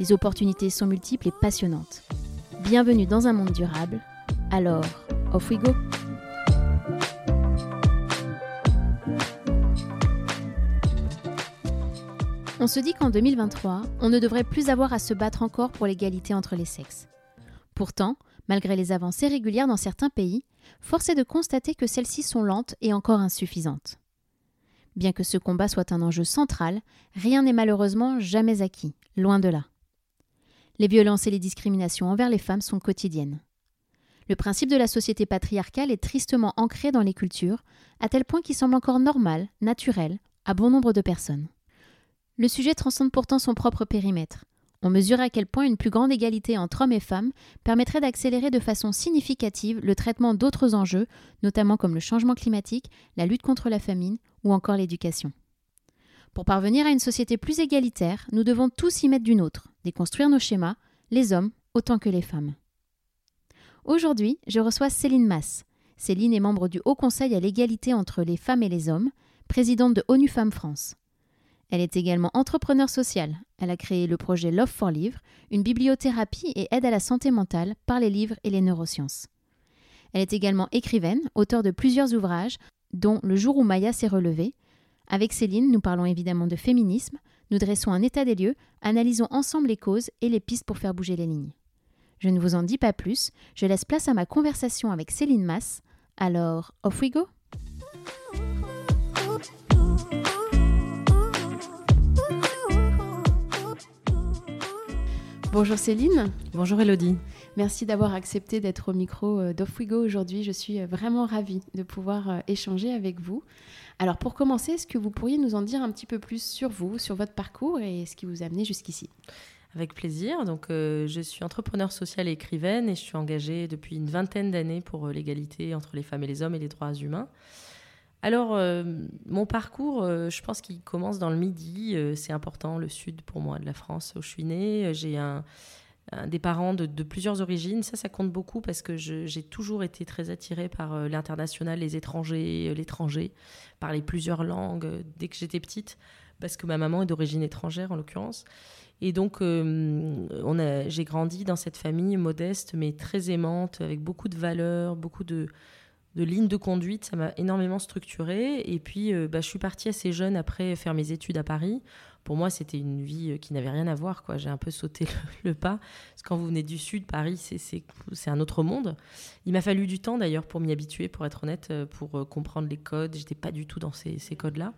Les opportunités sont multiples et passionnantes. Bienvenue dans un monde durable. Alors, off we go! On se dit qu'en 2023, on ne devrait plus avoir à se battre encore pour l'égalité entre les sexes. Pourtant, malgré les avancées régulières dans certains pays, force est de constater que celles-ci sont lentes et encore insuffisantes. Bien que ce combat soit un enjeu central, rien n'est malheureusement jamais acquis, loin de là. Les violences et les discriminations envers les femmes sont quotidiennes. Le principe de la société patriarcale est tristement ancré dans les cultures, à tel point qu'il semble encore normal, naturel, à bon nombre de personnes. Le sujet transcende pourtant son propre périmètre. On mesure à quel point une plus grande égalité entre hommes et femmes permettrait d'accélérer de façon significative le traitement d'autres enjeux, notamment comme le changement climatique, la lutte contre la famine ou encore l'éducation. Pour parvenir à une société plus égalitaire, nous devons tous y mettre du nôtre, déconstruire nos schémas, les hommes autant que les femmes. Aujourd'hui, je reçois Céline Mass. Céline est membre du Haut Conseil à l'égalité entre les femmes et les hommes, présidente de ONU Femmes France. Elle est également entrepreneur sociale. Elle a créé le projet Love for Livre, une bibliothérapie et aide à la santé mentale par les livres et les neurosciences. Elle est également écrivaine, auteure de plusieurs ouvrages, dont Le jour où Maya s'est relevée. Avec Céline, nous parlons évidemment de féminisme, nous dressons un état des lieux, analysons ensemble les causes et les pistes pour faire bouger les lignes. Je ne vous en dis pas plus, je laisse place à ma conversation avec Céline Mass. Alors, off we go! Bonjour Céline. Bonjour Elodie. Merci d'avoir accepté d'être au micro euh, d'Off aujourd'hui. Je suis euh, vraiment ravie de pouvoir euh, échanger avec vous. Alors pour commencer, est-ce que vous pourriez nous en dire un petit peu plus sur vous, sur votre parcours et ce qui vous a amené jusqu'ici? Avec plaisir. Donc, je suis entrepreneur social et écrivaine et je suis engagée depuis une vingtaine d'années pour l'égalité entre les femmes et les hommes et les droits humains. Alors, mon parcours, je pense qu'il commence dans le Midi. C'est important, le sud pour moi de la France où je suis née. J'ai un, des parents de, plusieurs origines. Ça, ça compte beaucoup parce que j'ai toujours été très attirée par l'international, les étrangers, l'étranger, parler plusieurs langues dès que j'étais petite, parce que ma maman est d'origine étrangère en l'occurrence. Et donc, j'ai grandi dans cette famille modeste mais très aimante, avec beaucoup de valeurs, beaucoup de de ligne de conduite, ça m'a énormément structuré. Et puis, euh, bah, je suis partie assez jeune après faire mes études à Paris. Pour moi, c'était une vie euh, qui n'avait rien à voir. Quoi. J'ai un peu sauté le, pas. Parce que quand vous venez du Sud, Paris, c'est, un autre monde. Il m'a fallu du temps d'ailleurs pour m'y habituer, pour être honnête, euh, pour comprendre les codes. J'étais pas du tout dans ces, codes-là.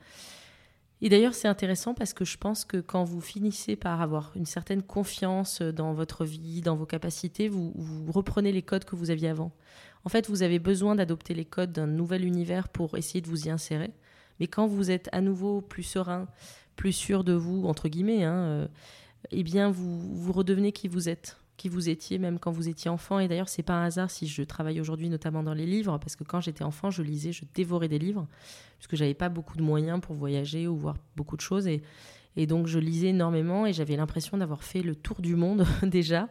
Et d'ailleurs, c'est intéressant parce que je pense que quand vous finissez par avoir une certaine confiance dans votre vie, dans vos capacités, vous reprenez les codes que vous aviez avant. En fait, vous avez besoin d'adopter les codes d'un nouvel univers pour essayer de vous y insérer. Mais quand vous êtes à nouveau plus serein, plus sûr de vous, entre guillemets, hein, euh, eh bien, vous, redevenez qui vous êtes, qui vous étiez même quand vous étiez enfant. Et d'ailleurs, c'est pas un hasard si je travaille aujourd'hui notamment dans les livres, parce que quand j'étais enfant, je lisais, je dévorais des livres, puisque j'avais pas beaucoup de moyens pour voyager ou voir beaucoup de choses. Et, et donc, je lisais énormément et j'avais l'impression d'avoir fait le tour du monde déjà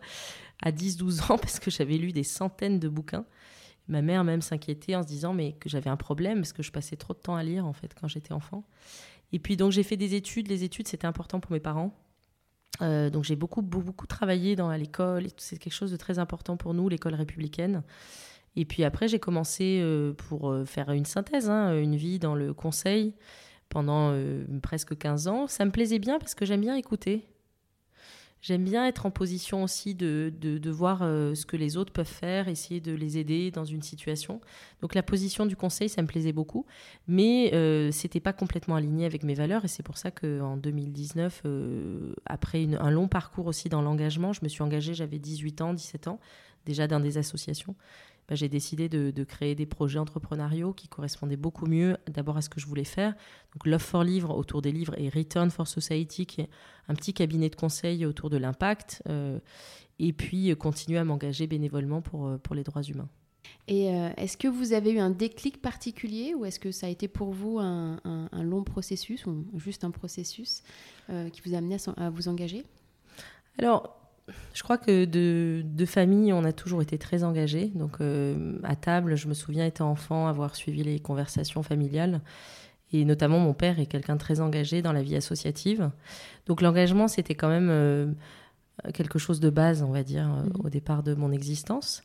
à 10-12 ans, parce que j'avais lu des centaines de bouquins. Ma mère même s'inquiétait en se disant mais que j'avais un problème parce que je passais trop de temps à lire en fait quand j'étais enfant. Et puis donc j'ai fait des études. Les études c'était important pour mes parents. Euh, donc j'ai beaucoup, beaucoup, travaillé dans l'école. C'est quelque chose de très important pour nous, l'école républicaine. Et puis après j'ai commencé euh, pour euh, faire une synthèse, hein, une vie dans le conseil pendant presque 15 ans. Ça me plaisait bien parce que j'aime bien écouter. J'aime bien être en position aussi de, de, voir euh, ce que les autres peuvent faire, essayer de les aider dans une situation. Donc la position du conseil, ça me plaisait beaucoup, mais euh, c'était pas complètement aligné avec mes valeurs et c'est pour ça qu'en 2019, euh, après un long parcours aussi dans l'engagement, je me suis engagée, j'avais 18 ans, 17 ans, déjà dans des associations. Bah, j'ai décidé de, créer des projets entrepreneuriaux qui correspondaient beaucoup mieux d'abord à ce que je voulais faire. Donc Love for Livre autour des livres et Return for Society qui est un petit cabinet de conseil autour de l'impact. Euh, et puis continuer à m'engager bénévolement pour, pour les droits humains. Et est-ce que vous avez eu un déclic particulier ou est-ce que ça a été pour vous un, long processus ou juste un processus qui vous a amené à, à vous engager? Alors, je crois que de, de, famille, on a toujours été très engagés. Donc, euh, à table, je me souviens, étant enfant, avoir suivi les conversations familiales. Et notamment, mon père est quelqu'un de très engagé dans la vie associative. Donc, l'engagement, c'était quand même euh, quelque chose de base, on va dire, euh, mhm. au départ de mon existence.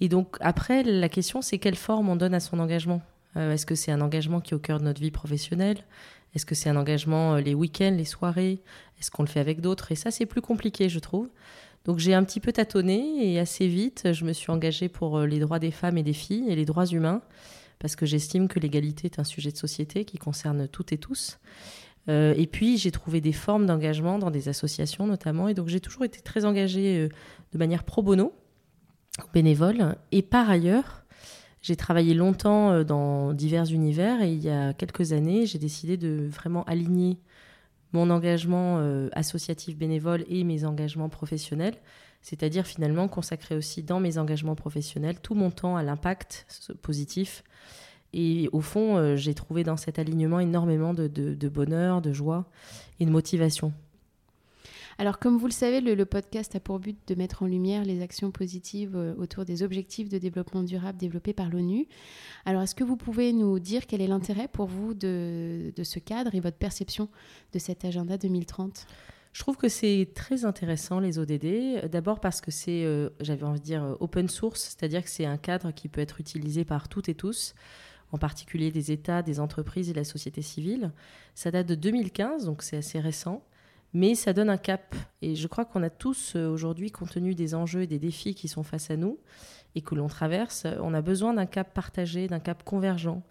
Et donc, après, la question, c'est quelle forme on donne à son engagement? Est-ce que c'est un engagement qui est au cœur de notre vie professionnelle? Est-ce que c'est un engagement les week-ends, les soirées? Est-ce qu'on le fait avec d'autres? Et ça, c'est plus compliqué, je trouve. Donc j'ai un petit peu tâtonné et assez vite, je me suis engagée pour euh, les droits des femmes et des filles et les droits humains, parce que j'estime que l'égalité est un sujet de société qui concerne toutes et tous. Euh, et puis j'ai trouvé des formes d'engagement dans des associations notamment, et donc j'ai toujours été très engagée euh, de manière pro bono, bénévole. Et par ailleurs, j'ai travaillé longtemps dans divers univers, et il y a quelques années, j'ai décidé de vraiment aligner mon engagement euh, associatif bénévole et mes engagements professionnels, c'est-à-dire finalement consacrer aussi dans mes engagements professionnels tout mon temps à l'impact positif. Et au fond, euh, j'ai trouvé dans cet alignement énormément de bonheur, de joie et de motivation. Alors, comme vous le savez, le, podcast a pour but de mettre en lumière les actions positives euh, autour des objectifs de développement durable développés par l'ONU. Alors, est-ce que vous pouvez nous dire quel est l'intérêt pour vous de, ce cadre et votre perception de cet agenda 2030 je trouve que c'est très intéressant les ODD, d'abord parce que c'est, euh, j'avais envie de dire, euh, open source, c'est-à-dire que c'est un cadre qui peut être utilisé par toutes et tous, en particulier des États, des entreprises et la société civile. Ça date de 2015, donc c'est assez récent mais ça donne un cap. Et je crois qu'on a tous euh, aujourd'hui, compte tenu des enjeux et des défis qui sont face à nous et que l'on traverse, on a besoin d'un cap partagé, d'un cap convergent,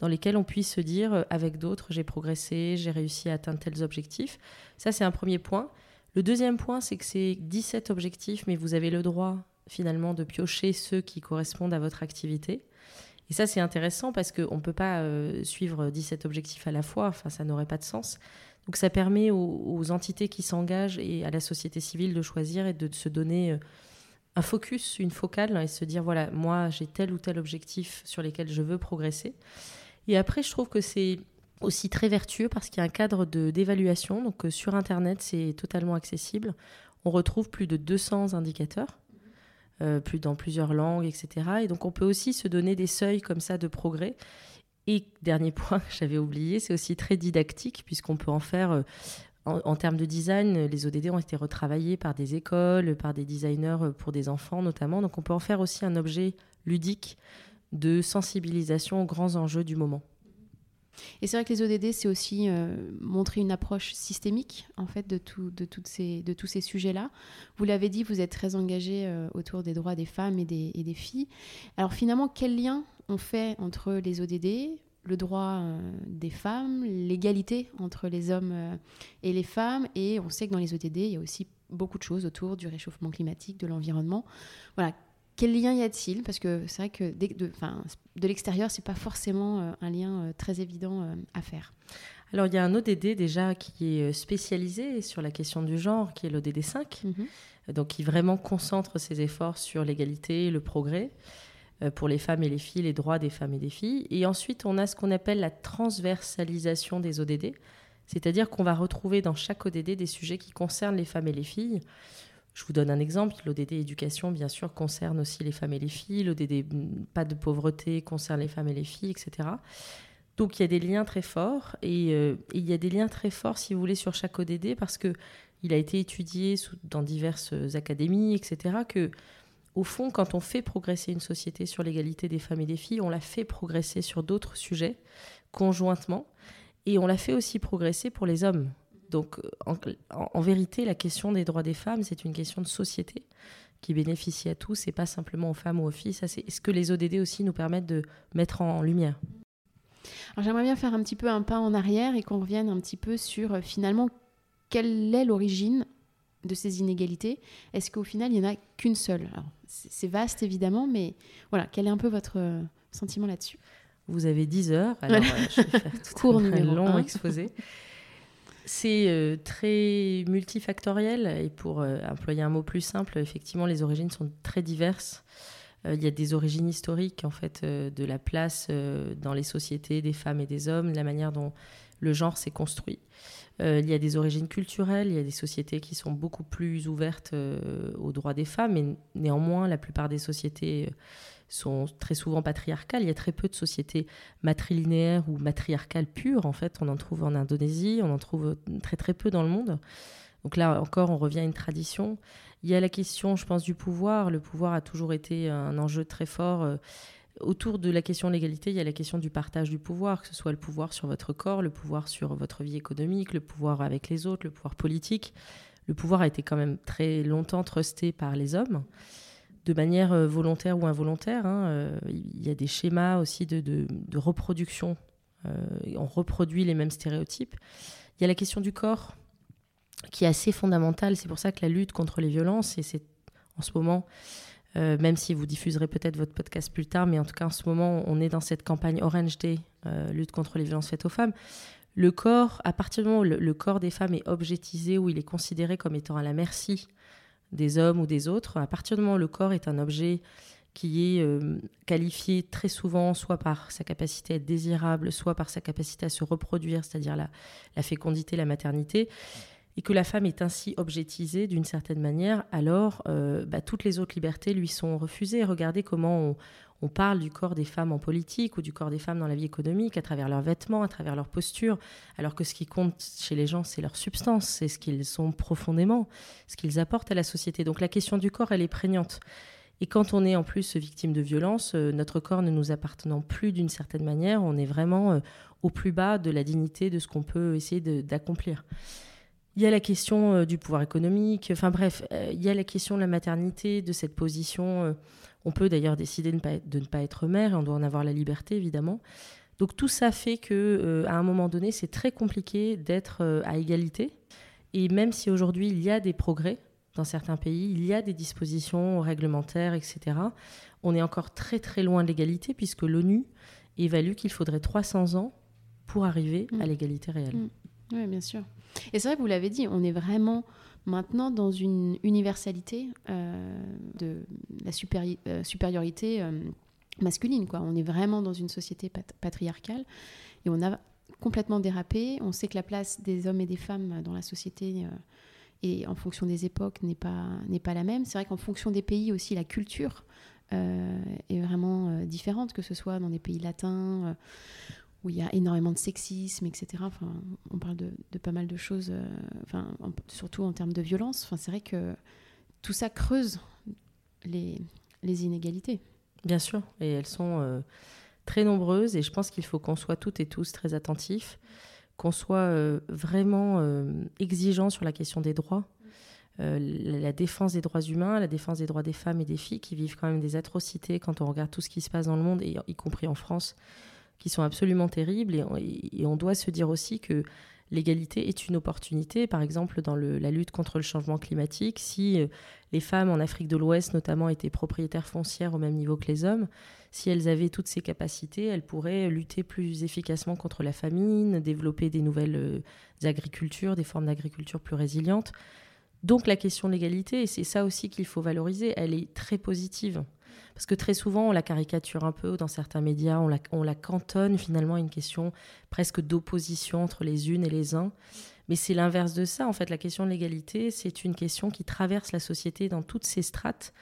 dans lesquels on puisse se dire, euh, avec d'autres, j'ai progressé, j'ai réussi à atteindre tels objectifs. Ça, c'est un premier point. Le deuxième point, c'est que c'est 17 objectifs, mais vous avez le droit finalement de piocher ceux qui correspondent à votre activité. Et ça, c'est intéressant parce qu'on ne peut pas euh, suivre 17 objectifs à la fois, enfin, ça n'aurait pas de sens. Donc ça permet aux, entités qui s'engagent et à la société civile de choisir et de, se donner euh, un focus, une focale, et se dire, voilà, moi j'ai tel ou tel objectif sur lesquels je veux progresser. Et après, je trouve que c'est aussi très vertueux parce qu'il y a un cadre d'évaluation. Donc euh, sur Internet, c'est totalement accessible. On retrouve plus de 200 indicateurs. Euh, plus dans plusieurs langues, etc. Et donc on peut aussi se donner des seuils comme ça de progrès et dernier point que j'avais oublié, c'est aussi très didactique, puisqu'on peut en faire, euh, en, termes de design, les ODD ont été retravaillés par des écoles, par des designers euh, pour des enfants notamment. Donc on peut en faire aussi un objet ludique de sensibilisation aux grands enjeux du moment. Et c'est vrai que les ODD, c'est aussi euh, montrer une approche systémique en fait de, ces, de tous ces sujets-là. Vous l'avez dit, vous êtes très engagé autour des droits des femmes et des filles. Alors finalement, quel lien on fait entre les ODD, le droit euh, des femmes, l'égalité entre les hommes euh, et les femmes. Et on sait que dans les ODD, il y a aussi beaucoup de choses autour du réchauffement climatique, de l'environnement. Voilà. Quel lien y a-t-il? Parce que c'est vrai que de, de, de l'extérieur, c'est pas forcément euh, un lien très évident à faire. Alors, il y a un ODD déjà qui est spécialisé sur la question du genre, qui est l'ODD 5, mhm. donc qui vraiment concentre ses efforts sur l'égalité, le progrès. Euh, pour les femmes et les filles, les droits des femmes et des filles. Et ensuite, on a ce qu'on appelle la transversalisation des ODD, c'est-à-dire qu'on va retrouver dans chaque ODD des sujets qui concernent les femmes et les filles. Je vous donne un exemple. L'ODD éducation, bien sûr, concerne aussi les femmes et les filles. L'ODD pas de pauvreté concerne les femmes et les filles, etc. Donc il y a des liens très forts et, euh, il y a des liens très forts, si vous voulez, sur chaque ODD parce que il a été étudié dans diverses académies, etc. Que au fond, quand on fait progresser une société sur l'égalité des femmes et des filles, on la fait progresser sur d'autres sujets conjointement et on la fait aussi progresser pour les hommes. Donc, en, vérité, la question des droits des femmes, c'est une question de société qui bénéficie à tous et pas simplement aux femmes ou aux filles. C'est ce que les ODD aussi nous permettent de mettre en lumière? J'aimerais bien faire un petit peu un pas en arrière et qu'on revienne un petit peu sur euh, finalement quelle est l'origine de ces inégalités Est-ce qu'au final, il n'y en a qu'une seule? C'est vaste, évidemment, mais voilà, quel est un peu votre euh, sentiment là-dessus? Vous avez 10 heures, alors euh, je vais faire tout un long exposé. C'est très multifactoriel et pour employer un mot plus simple, effectivement, les origines sont très diverses. Il y a des origines historiques en fait de la place dans les sociétés des femmes et des hommes, la manière dont le genre s'est construit. Euh, il y a des origines culturelles, il y a des sociétés qui sont beaucoup plus ouvertes euh, aux droits des femmes, mais néanmoins, la plupart des sociétés euh, sont très souvent patriarcales. Il y a très peu de sociétés matrilinéaires ou matriarcales pures, en fait. On en trouve en Indonésie, on en trouve très peu dans le monde. Donc là encore, on revient à une tradition. Il y a la question, je pense, du pouvoir. Le pouvoir a toujours été un enjeu très fort autour de la question de l'égalité, il y a la question du partage du pouvoir, que ce soit le pouvoir sur votre corps, le pouvoir sur votre vie économique, le pouvoir avec les autres, le pouvoir politique. Le pouvoir a été quand même très longtemps trusté par les hommes, de manière euh, volontaire ou involontaire. Hein. Euh, il y a des schémas aussi de, reproduction. Euh, on reproduit les mêmes stéréotypes. Il y a la question du corps, qui est assez fondamentale. C'est pour ça que la lutte contre les violences, et c'est en ce moment euh, même si vous diffuserez peut-être votre podcast plus tard, mais en tout cas en ce moment, on est dans cette campagne Orange Day, euh, lutte contre les violences faites aux femmes. Le corps, à partir du moment où le, corps des femmes est objetisé, où il est considéré comme étant à la merci des hommes ou des autres, à partir du moment où le corps est un objet qui est euh, qualifié très souvent soit par sa capacité à être désirable, soit par sa capacité à se reproduire, c'est-à-dire la, la fécondité, la maternité, et que la femme est ainsi objetisée d'une certaine manière, alors euh, bah, toutes les autres libertés lui sont refusées. Regardez comment on, parle du corps des femmes en politique ou du corps des femmes dans la vie économique à travers leurs vêtements, à travers leur posture, alors que ce qui compte chez les gens, c'est leur substance, c'est ce qu'ils sont profondément, ce qu'ils apportent à la société. Donc la question du corps, elle est prégnante. Et quand on est en plus victime de violence, euh, notre corps ne nous appartenant plus d'une certaine manière, on est vraiment euh, au plus bas de la dignité de ce qu'on peut essayer d'accomplir. Il y a la question euh, du pouvoir économique, enfin bref, euh, il y a la question de la maternité, de cette position. Euh, on peut d'ailleurs décider de ne, pas, de ne, pas, être mère, on doit en avoir la liberté évidemment. Donc tout ça fait que à un moment donné, c'est très compliqué d'être à égalité. Et même si aujourd'hui il y a des progrès dans certains pays, il y a des dispositions réglementaires, etc., on est encore très très loin de l'égalité puisque l'ONU évalue qu'il faudrait 300 ans pour arriver à mmh. l'égalité réelle. Mmh. Oui, bien sûr. Et c'est vrai que vous l'avez dit, on est vraiment maintenant dans une universalité euh, de la euh, supériorité euh, masculine. Quoi. On est vraiment dans une société patriarcale et on a complètement dérapé. On sait que la place des hommes et des femmes dans la société et en fonction des époques n'est pas, n'est pas la même. C'est vrai qu'en fonction des pays aussi, la culture est vraiment différente, que ce soit dans des pays latins où il y a énormément de sexisme, etc. Enfin, on parle de, pas mal de choses, euh, enfin, surtout en termes de violence. Enfin, c'est vrai que tout ça creuse les, inégalités. Bien sûr, et elles sont euh, très nombreuses, et je pense qu'il faut qu'on soit toutes et tous très attentifs, qu'on soit euh, vraiment exigeants sur la question des droits. la défense des droits humains, la défense des droits des femmes et des filles qui vivent quand même des atrocités quand on regarde tout ce qui se passe dans le monde, et y compris en France, qui sont absolument terribles. Et, on doit se dire aussi que l'égalité est une opportunité. Par exemple, dans la lutte contre le changement climatique, si euh, les femmes en Afrique de l'Ouest notamment étaient propriétaires foncières au même niveau que les hommes, si elles avaient toutes ces capacités, elles pourraient lutter plus efficacement contre la famine, développer des nouvelles euh, agricultures, des formes d'agriculture plus résilientes. Donc la question de l'égalité, et c'est ça aussi qu'il faut valoriser, elle est très positive. Parce que très souvent, on la caricature un peu dans certains médias, on la, on la cantonne finalement à une question presque d'opposition entre les unes et les uns. Mais c'est l'inverse de ça. En fait, la question de l'égalité, c'est une question qui traverse la société dans toutes ses strates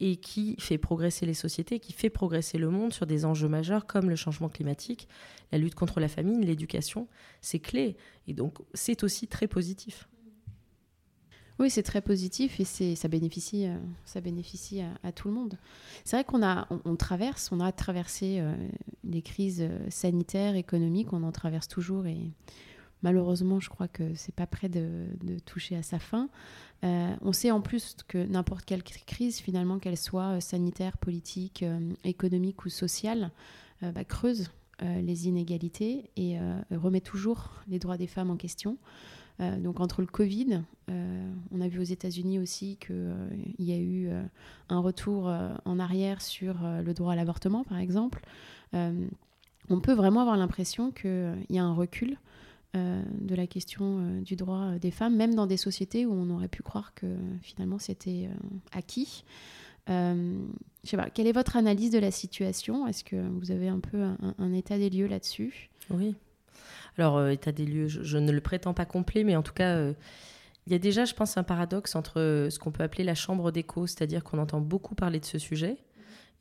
et qui fait progresser les sociétés, qui fait progresser le monde sur des enjeux majeurs comme le changement climatique, la lutte contre la famine, l'éducation. C'est clé. Et donc, c'est aussi très positif. Oui, c'est très positif et ça bénéficie, euh, ça bénéficie à, tout le monde. C'est vrai qu'on on, traverse, on a traversé euh, les crises euh, sanitaires, économiques, on en traverse toujours et malheureusement, je crois que c'est pas prêt de, toucher à sa fin. on sait en plus que n'importe quelle crise, finalement, qu'elle soit sanitaire, politique, économique ou sociale, bah, creuse les inégalités et remet toujours les droits des femmes en question. Euh, donc entre le Covid, euh, on a vu aux États-Unis aussi qu'il euh, y a eu un retour en arrière sur le droit à l'avortement, par exemple. on peut vraiment avoir l'impression qu'il y a un recul de la question du droit des femmes, même dans des sociétés où on aurait pu croire que finalement c'était acquis. je sais pas, quelle est votre analyse de la situation? Est-ce que vous avez un peu un, état des lieux là-dessus? Oui. Alors, état des lieux, je, ne le prétends pas complet, mais en tout cas, il y a déjà, je pense, un paradoxe entre euh, ce qu'on peut appeler la chambre d'écho, c'est-à-dire qu'on entend beaucoup parler de ce sujet,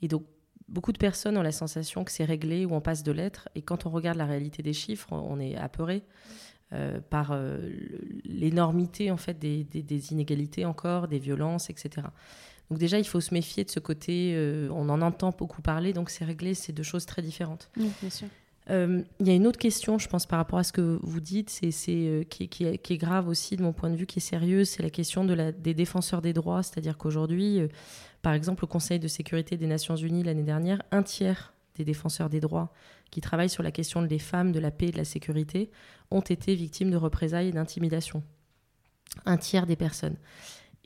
et donc beaucoup de personnes ont la sensation que c'est réglé ou on passe de lettres, et quand on regarde la réalité des chiffres, on est apeuré euh, par euh, l'énormité en fait des, inégalités encore, des violences, etc. Donc déjà, il faut se méfier de ce côté. on en entend beaucoup parler, donc c'est réglé, c'est deux choses très différentes. Oui, bien sûr. Euh, il y a une autre question, je pense, par rapport à ce que vous dites, c'est, euh, qui, est grave aussi de mon point de vue, qui est sérieuse, c'est la question des défenseurs des droits. C'est-à-dire qu'aujourd'hui, euh, par exemple, au Conseil de sécurité des Nations Unies l'année dernière, un tiers des défenseurs des droits qui travaillent sur la question des femmes, de la paix et de la sécurité ont été victimes de représailles et d'intimidation. Un tiers des personnes.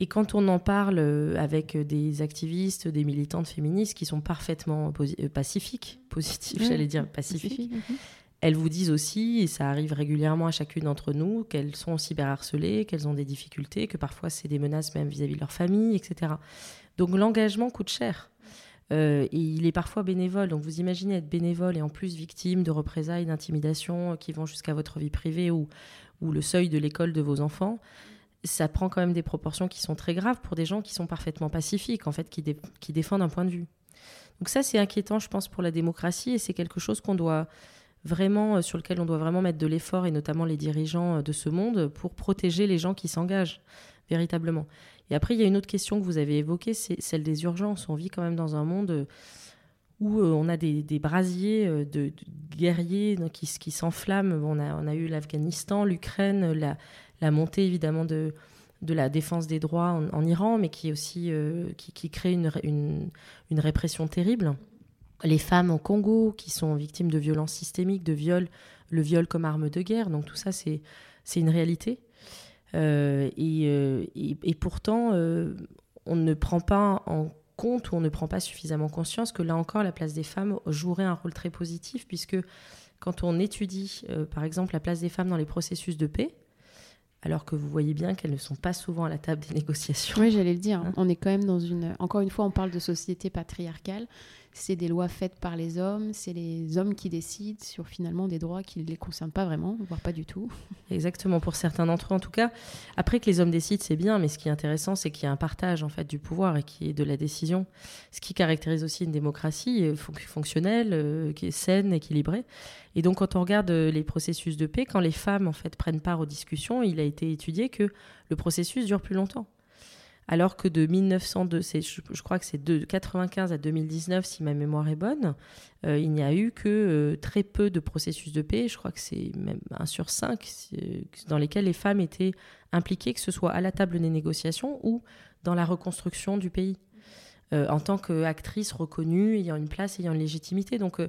Et quand on en parle euh, avec des activistes, des militantes féministes qui sont parfaitement euh, pacifiques, positifs, j'allais dire pacifiques, elles vous disent aussi, et ça arrive régulièrement à chacune d'entre nous, qu'elles sont cyberharcelées, qu'elles ont des difficultés, que parfois c'est des menaces même vis-à-vis de leur famille, etc. Donc l'engagement coûte cher. Euh, et il est parfois bénévole. Donc vous imaginez être bénévole et en plus victime de représailles, d'intimidations qui vont jusqu'à votre vie privée ou, ou le seuil de l'école de vos enfants ça prend quand même des proportions qui sont très graves pour des gens qui sont parfaitement pacifiques, en fait, qui, défendent un point de vue. Donc ça, c'est inquiétant, je pense, pour la démocratie, et c'est quelque chose qu'on doit vraiment, euh, sur lequel on doit vraiment mettre de l'effort, et notamment les dirigeants euh, de ce monde, pour protéger les gens qui s'engagent véritablement. Et après, il y a une autre question que vous avez évoquée, c'est celle des urgences. On vit quand même dans un monde euh, où on a des, brasiers de, guerriers qui, qui s'enflamment. On a, on a eu l'Afghanistan, l'Ukraine, la, la montée évidemment de, de la défense des droits en, Iran, mais qui aussi euh, qui, crée une, une, répression terrible. Les femmes au Congo qui sont victimes de violences systémiques, de viols, le viol comme arme de guerre. Donc tout ça, c'est une réalité. Euh, euh, et, et, pourtant, on ne prend pas en compte ou on ne prend pas suffisamment conscience que là encore, la place des femmes jouerait un rôle très positif, puisque quand on étudie, par exemple, la place des femmes dans les processus de paix, alors que vous voyez bien qu'elles ne sont pas souvent à la table des négociations. Oui, j'allais le dire. Hein on est quand même dans une. Encore une fois, on parle de société patriarcale c'est des lois faites par les hommes, c'est les hommes qui décident sur finalement des droits qui ne les concernent pas vraiment, voire pas du tout. Exactement, pour certains d'entre eux en tout cas. Après que les hommes décident, c'est bien, mais ce qui est intéressant, c'est qu'il y a un partage en fait du pouvoir et qui est de la décision, ce qui caractérise aussi une démocratie euh, fonctionnelle, euh, qui est saine, équilibrée. Et donc quand on regarde euh, les processus de paix, quand les femmes en fait prennent part aux discussions, il a été étudié que le processus dure plus longtemps alors que de 1902, je, crois que c'est de 95 à 2019, si ma mémoire est bonne, euh, il n'y a eu que euh, très peu de processus de paix, je crois que c'est même un sur cinq, dans lesquels les femmes étaient impliquées, que ce soit à la table des négociations ou dans la reconstruction du pays, euh, en tant qu'actrice reconnue, ayant une place, ayant une légitimité. Donc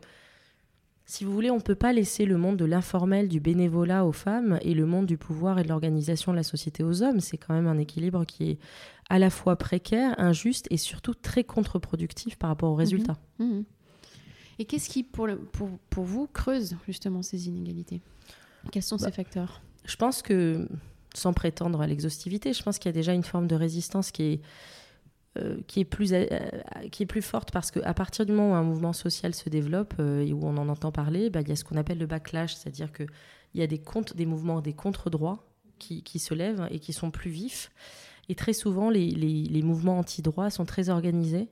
si vous voulez, on ne peut pas laisser le monde de l'informel, du bénévolat aux femmes et le monde du pouvoir et de l'organisation de la société aux hommes. C'est quand même un équilibre qui est à la fois précaire, injuste et surtout très contre-productif par rapport aux résultats. Mhm. Mhm. Et qu'est-ce qui, pour, pour, pour, vous, creuse justement ces inégalités? Quels sont ces bah, facteurs? Je pense que, sans prétendre à l'exhaustivité, je pense qu'il y a déjà une forme de résistance qui est euh, qui, est plus, euh, qui est plus forte parce qu'à partir du moment où un mouvement social se développe euh, et où on en entend parler, bah, il y a ce qu'on appelle le backlash, c'est-à-dire qu'il y a des, des mouvements, des contre-droits qui, qui, se lèvent et qui sont plus vifs. Et très souvent, les, les, les mouvements anti-droits sont très organisés.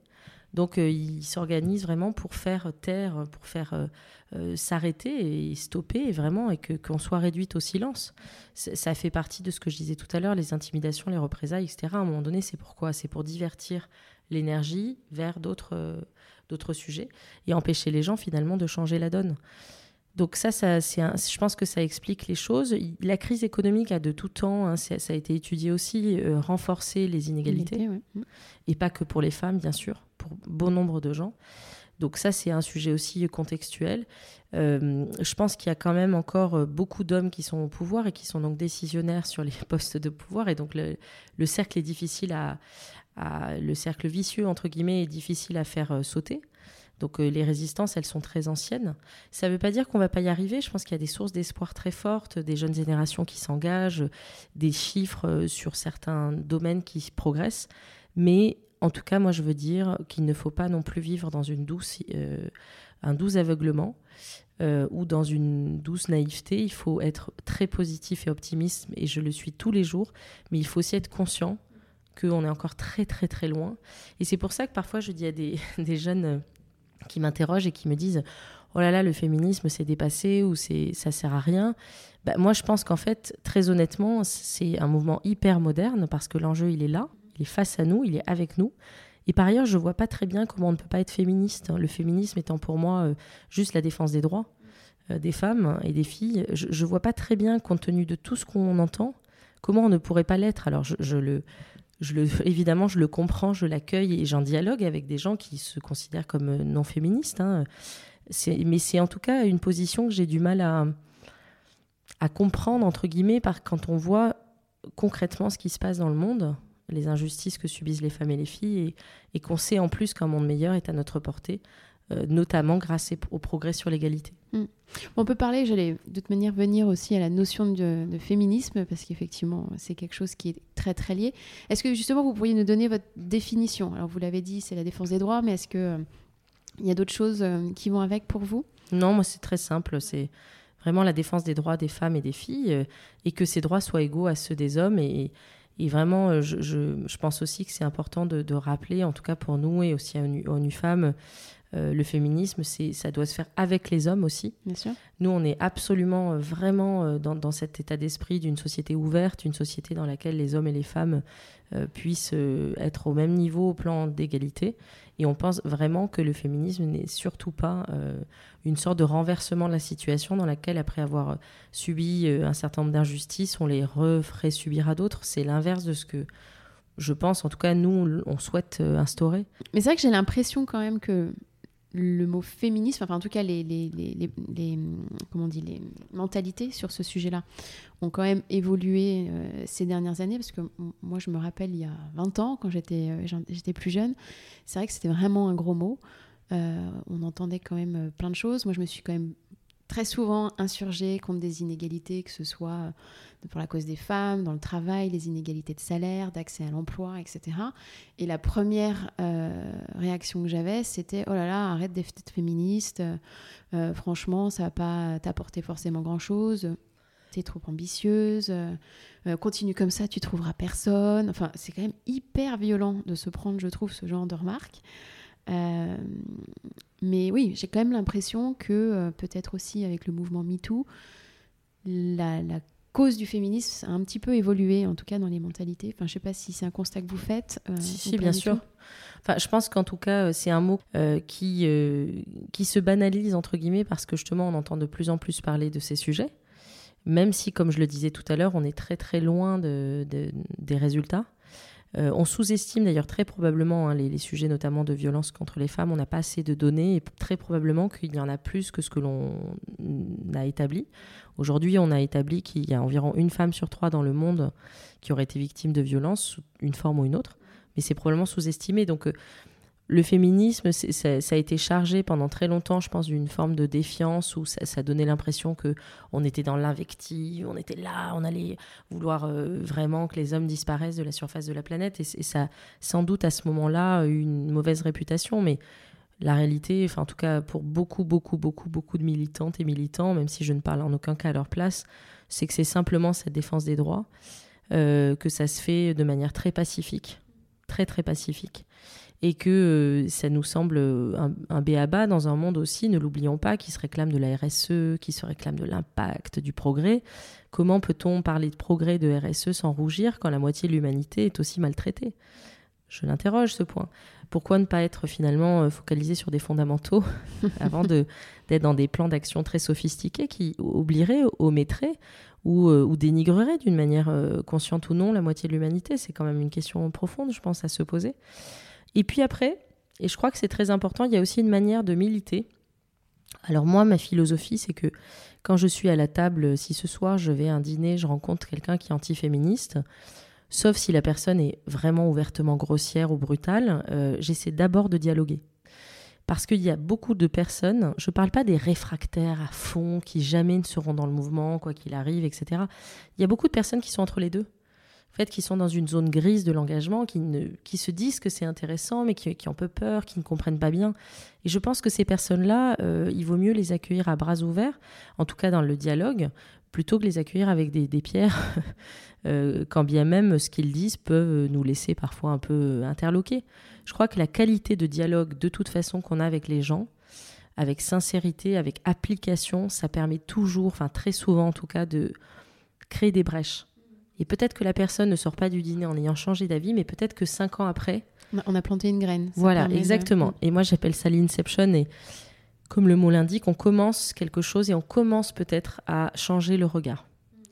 Donc, ils s'organisent vraiment pour faire taire, pour faire euh, s'arrêter et stopper vraiment et que qu'on soit réduite au silence. Ça fait partie de ce que je disais tout à l'heure, les intimidations, les représailles, etc. À un moment donné, c'est pourquoi C'est pour divertir l'énergie vers d'autres euh, d'autres sujets et empêcher les gens finalement de changer la donne. Donc ça, ça je pense que ça explique les choses. La crise économique a de tout temps, hein, ça, a été étudié aussi, euh, renforcé les inégalités. Et pas que pour les femmes, bien sûr, pour bon nombre de gens. Donc ça, c'est un sujet aussi contextuel. Euh, je pense qu'il y a quand même encore euh, beaucoup d'hommes qui sont au pouvoir et qui sont donc décisionnaires sur les postes de pouvoir. Et donc le, cercle est difficile à, le cercle vicieux, entre guillemets, est difficile à faire sauter. Donc les résistances, elles sont très anciennes. Ça ne veut pas dire qu'on ne va pas y arriver. Je pense qu'il y a des sources d'espoir très fortes, des jeunes générations qui s'engagent, des chiffres sur certains domaines qui progressent. Mais en tout cas, moi, je veux dire qu'il ne faut pas non plus vivre dans douce, un doux aveuglement euh, ou dans une douce naïveté. Il faut être très positif et optimiste, et je le suis tous les jours, mais il faut aussi être conscient qu'on est encore très très très loin. Et c'est pour ça que parfois je dis à des, jeunes euh, qui m'interrogent et qui me disent oh là là le féminisme c'est dépassé ou c'est ça sert à rien? Bah, moi je pense qu'en fait très honnêtement c'est un mouvement hyper moderne parce que l'enjeu il est là, il est face à nous, il est avec nous. Et par ailleurs, je vois pas très bien comment on ne peut pas être féministe. Le féminisme étant pour moi euh, juste la défense des droits euh, des femmes et des filles. Je, ne vois pas très bien, compte tenu de tout ce qu'on entend, comment on ne pourrait pas l'être. Alors, je, le, évidemment, je le comprends, je l'accueille et j'en dialogue avec des gens qui se considèrent comme euh, non féministes. Hein. Mais c'est en tout cas une position que j'ai du mal à, comprendre, entre guillemets, quand on voit concrètement ce qui se passe dans le monde les injustices que subissent les femmes et les filles, et, qu'on sait en plus qu'un monde meilleur est à notre portée, notamment grâce au progrès sur l'égalité. Hmm. On peut parler, j'allais de toute manière venir aussi à la notion de, féminisme, parce qu'effectivement, c'est quelque chose qui est très très lié. Est-ce que justement, vous pourriez nous donner votre définition? Alors, vous l'avez dit, c'est la défense des droits, mais est-ce qu'il euh, y a d'autres choses euh, qui vont avec pour vous? Non, moi, c'est très simple. C'est vraiment la défense des droits des femmes et des filles, et que ces droits soient égaux à ceux des hommes. et et vraiment, euh, je, je, pense aussi que c'est important de, de, rappeler, en tout cas pour nous et aussi à ONU Femmes, euh, le féminisme, c'est, ça doit se faire avec les hommes aussi. Bien sûr. Nous, on est absolument, euh, vraiment dans, dans, cet état d'esprit d'une société ouverte, une société dans laquelle les hommes et les femmes puissent être au même niveau au plan d'égalité. Et on pense vraiment que le féminisme n'est surtout pas une sorte de renversement de la situation dans laquelle, après avoir subi un certain nombre d'injustices, on les referait subir à d'autres. C'est l'inverse de ce que je pense, en tout cas, nous, on souhaite instaurer. Mais c'est vrai que j'ai l'impression quand même que le mot féminisme, enfin en tout cas les, les, les, comment on dit, les mentalités sur ce sujet-là ont quand même évolué euh, ces dernières années, parce que moi je me rappelle il y a 20 ans, quand j'étais euh, j'étais plus jeune, c'est vrai que c'était vraiment un gros mot. Euh, on entendait quand même plein de choses. Moi je me suis quand même très souvent insurgée contre des inégalités, que ce soit pour la cause des femmes, dans le travail, les inégalités de salaire, d'accès à l'emploi, etc. Et la première euh, réaction que j'avais, c'était oh là là, arrête d'être féministe, euh, franchement, ça va pas t'apporter forcément grand-chose, t'es trop ambitieuse, euh, continue comme ça, tu trouveras personne. Enfin, c'est quand même hyper violent de se prendre, je trouve, ce genre de remarques. Mais oui, j'ai quand même l'impression que peut-être aussi avec le mouvement MeToo, la, la cause du féminisme a un petit peu évolué, en tout cas dans les mentalités. Enfin, je sais pas si c'est un constat que vous faites. Euh, si, bien sûr. Enfin, je pense qu'en tout cas, euh, c'est un mot euh, qui, qui se banalise, entre guillemets, parce que justement, on entend de plus en plus parler de ces sujets. Même si, comme je le disais tout à l'heure, on est très très loin de, des résultats. Euh, on sous-estime d'ailleurs très probablement hein, les, sujets notamment de violence contre les femmes. On n'a pas assez de données et très probablement qu'il y en a plus que ce que l'on a établi. Aujourd'hui, on a établi qu'il y a environ une femme sur trois dans le monde qui aurait été victime de violence une forme ou une autre. Mais c'est probablement sous-estimé. Donc euh, le féminisme, ça, a été chargé pendant très longtemps, je pense, d'une forme de défiance où ça, donnait l'impression que on était dans l'invective, on était là, on allait vouloir euh, vraiment que les hommes disparaissent de la surface de la planète. Et, ça, sans doute, à ce moment-là, eu une mauvaise réputation. Mais la réalité, enfin, en tout cas, pour beaucoup, beaucoup, beaucoup, beaucoup de militantes et militants, même si je ne parle en aucun cas à leur place, c'est que c'est simplement cette défense des droits, euh, que ça se fait de manière très pacifique, très, très pacifique et que euh, ça nous semble euh, un, un béaba dans un monde aussi, ne l'oublions pas, qui se réclame de la RSE, qui se réclame de l'impact, du progrès. Comment peut-on parler de progrès de RSE sans rougir quand la moitié de l'humanité est aussi maltraitée? Je l'interroge ce point. Pourquoi ne pas être finalement euh, focalisé sur des fondamentaux avant d'être dans des plans d'action très sophistiqués qui oublieraient, omettraient ou, ou dénigreraient d'une manière consciente ou non la moitié de l'humanité? C'est quand même une question profonde, je pense, à se poser. Et puis après, et je crois que c'est très important, il y a aussi une manière de militer. Alors moi, ma philosophie, c'est que quand je suis à la table, si ce soir je vais à un dîner, je rencontre quelqu'un qui est antiféministe, sauf si la personne est vraiment ouvertement grossière ou brutale, euh, j'essaie d'abord de dialoguer. Parce qu'il y a beaucoup de personnes, je ne parle pas des réfractaires à fond, qui jamais ne seront dans le mouvement, quoi qu'il arrive, etc. Il y a beaucoup de personnes qui sont entre les deux. En fait, qui sont dans une zone grise de l'engagement, qui, ne, qui se disent que c'est intéressant, mais qui, ont peu peur, qui ne comprennent pas bien. Et je pense que ces personnes-là, euh, il vaut mieux les accueillir à bras ouverts, en tout cas dans le dialogue, plutôt que les accueillir avec des, pierres, euh, quand bien même ce qu'ils disent peuvent nous laisser parfois un peu interloqués. Je crois que la qualité de dialogue, de toute façon, qu'on a avec les gens, avec sincérité, avec application, ça permet toujours, enfin très souvent en tout cas, de créer des brèches. Et peut-être que la personne ne sort pas du dîner en ayant changé d'avis, mais peut-être que cinq ans après... On a planté une graine. Voilà, exactement. Et moi, j'appelle ça l'inception. Et comme le mot l'indique, on commence quelque chose et on commence peut-être à changer le regard.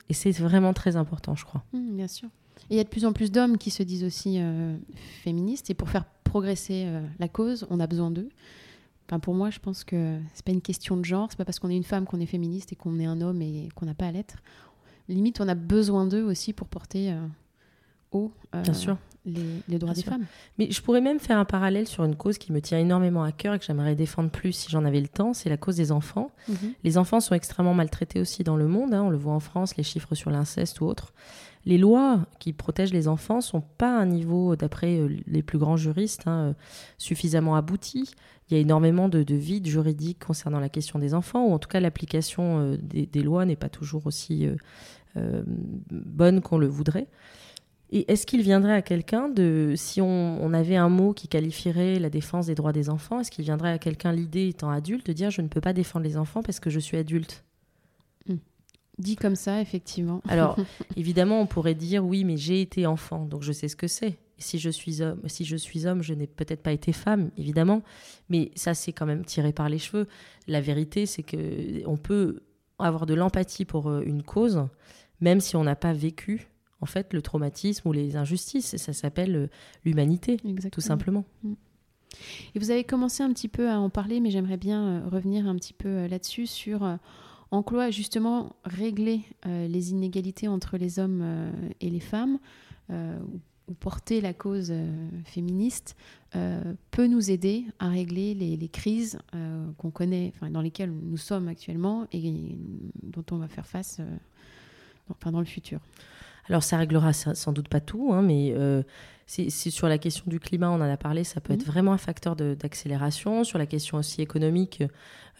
Et c'est vraiment très important, je crois. Mmh, bien sûr. Et il y a de plus en plus d'hommes qui se disent aussi euh, féministes. Et pour faire progresser euh, la cause, on a besoin d'eux. Enfin, pour moi, je pense que c'est pas une question de genre. C'est pas parce qu'on est une femme qu'on est féministe et qu'on est un homme et qu'on n'a pas à l'être. Limite, on a besoin d'eux aussi pour porter euh, haut Bien sûr. Les, les, droits Bien des sûr. femmes. Mais je pourrais même faire un parallèle sur une cause qui me tient énormément à cœur et que j'aimerais défendre plus si j'en avais le temps, c'est la cause des enfants. Mhm. Les enfants sont extrêmement maltraités aussi dans le monde, hein, on le voit en France, les chiffres sur l'inceste ou autres. Les lois qui protègent les enfants sont pas à un niveau, d'après euh, les plus grands juristes, hein, euh, suffisamment abouti. Il y a énormément de, de vides juridiques concernant la question des enfants, ou en tout cas l'application euh, des, des lois n'est pas toujours aussi euh, euh, bonne qu'on le voudrait. Et est-ce qu'il viendrait à quelqu'un de, si on, on, avait un mot qui qualifierait la défense des droits des enfants, est-ce qu'il viendrait à quelqu'un, l'idée étant adulte, de dire je ne peux pas défendre les enfants parce que je suis adulte? Dit comme ça, effectivement. Alors, évidemment, on pourrait dire oui, mais j'ai été enfant, donc je sais ce que c'est. Si je suis homme, si je suis homme, je n'ai peut-être pas été femme, évidemment, mais ça c'est quand même tiré par les cheveux. La vérité, c'est que on peut avoir de l'empathie pour euh, une cause, même si on n'a pas vécu en fait le traumatisme ou les injustices. Ça s'appelle euh, l'humanité, tout simplement. Mm. Et vous avez commencé un petit peu à en parler, mais j'aimerais bien euh, revenir un petit peu là-dessus sur en quoi justement régler euh, les inégalités entre les hommes euh, et les femmes euh, ou porter la cause féministe peut nous aider à régler les, crises qu'on connaît, dans lesquelles nous sommes actuellement et dont on va faire face dans le futur. Alors ça réglera sans doute pas tout, hein, mais euh, c'est sur la question du climat, on en a parlé, ça peut mmh. être vraiment un facteur d'accélération. Sur la question aussi économique,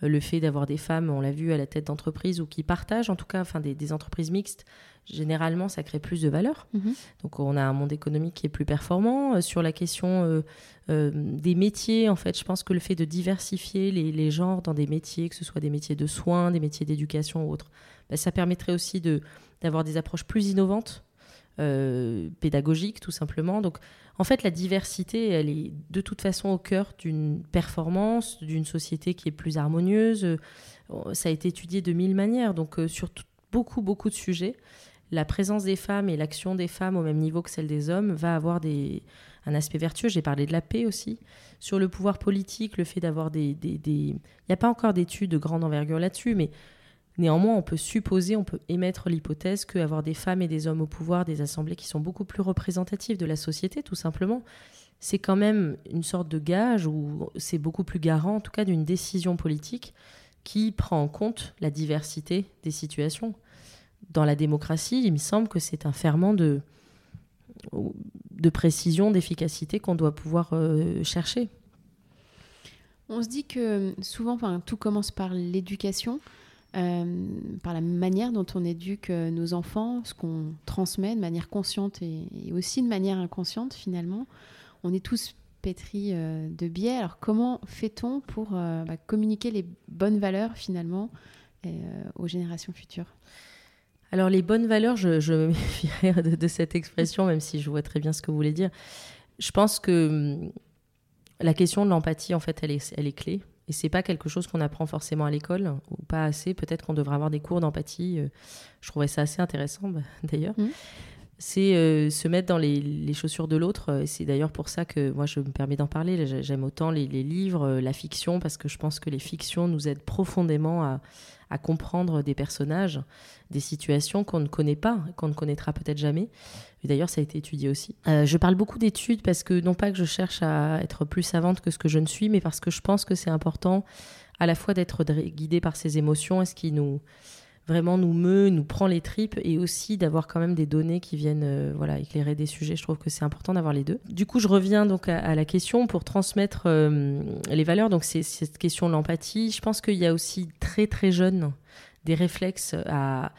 euh, le fait d'avoir des femmes, on l'a vu, à la tête d'entreprise ou qui partagent, en tout cas, enfin des, des, entreprises mixtes, généralement, ça crée plus de valeur. Mmh. Donc on a un monde économique qui est plus performant. Euh, sur la question euh, des métiers, en fait, je pense que le fait de diversifier les, les, genres dans des métiers, que ce soit des métiers de soins, des métiers d'éducation ou autres, bah, ça permettrait aussi de d'avoir des approches plus innovantes, euh, pédagogiques tout simplement. Donc en fait la diversité, elle est de toute façon au cœur d'une performance, d'une société qui est plus harmonieuse. Ça a été étudié de mille manières, donc euh, sur beaucoup beaucoup de sujets, la présence des femmes et l'action des femmes au même niveau que celle des hommes va avoir des, un aspect vertueux. J'ai parlé de la paix aussi. Sur le pouvoir politique, le fait d'avoir des... Il n'y a pas encore d'études de grande envergure là-dessus, mais Néanmoins, on peut supposer, on peut émettre l'hypothèse qu'avoir des femmes et des hommes au pouvoir, des assemblées qui sont beaucoup plus représentatives de la société, tout simplement, c'est quand même une sorte de gage ou c'est beaucoup plus garant, en tout cas, d'une décision politique qui prend en compte la diversité des situations. Dans la démocratie, il me semble que c'est un ferment de, précision, d'efficacité qu'on doit pouvoir euh, chercher. On se dit que souvent, tout commence par l'éducation. Euh, par la manière dont on éduque euh, nos enfants, ce qu'on transmet de manière consciente et, aussi de manière inconsciente finalement. On est tous pétris euh, de biais. Alors comment fait-on pour bah, communiquer les bonnes valeurs finalement aux générations futures? Alors les bonnes valeurs, je, je me méfierais de, cette expression, même si je vois très bien ce que vous voulez dire. Je pense que hum, la question de l'empathie, en fait, elle est clé. Et c'est pas quelque chose qu'on apprend forcément à l'école, ou pas assez. Peut-être qu'on devrait avoir des cours d'empathie. Je trouvais ça assez intéressant, bah, d'ailleurs. Mmh. c'est euh, se mettre dans les, chaussures de l'autre. C'est d'ailleurs pour ça que moi, je me permets d'en parler. J'aime autant les, livres, euh, la fiction, parce que je pense que les fictions nous aident profondément à, comprendre des personnages, des situations qu'on ne connaît pas, qu'on ne connaîtra peut-être jamais. d'ailleurs, ça a été étudié aussi. Euh, je parle beaucoup d'études parce que, non pas que je cherche à être plus savante que ce que je ne suis, mais parce que je pense que c'est important à la fois d'être guidé par ses émotions et ce qui nous vraiment nous meut, nous prend les tripes et aussi d'avoir quand même des données qui viennent euh, voilà, éclairer des sujets. Je trouve que c'est important d'avoir les deux. Du coup, je reviens donc à, la question pour transmettre euh, les valeurs. Donc, c'est cette question de l'empathie. Je pense qu'il y a aussi très très jeune des réflexes à,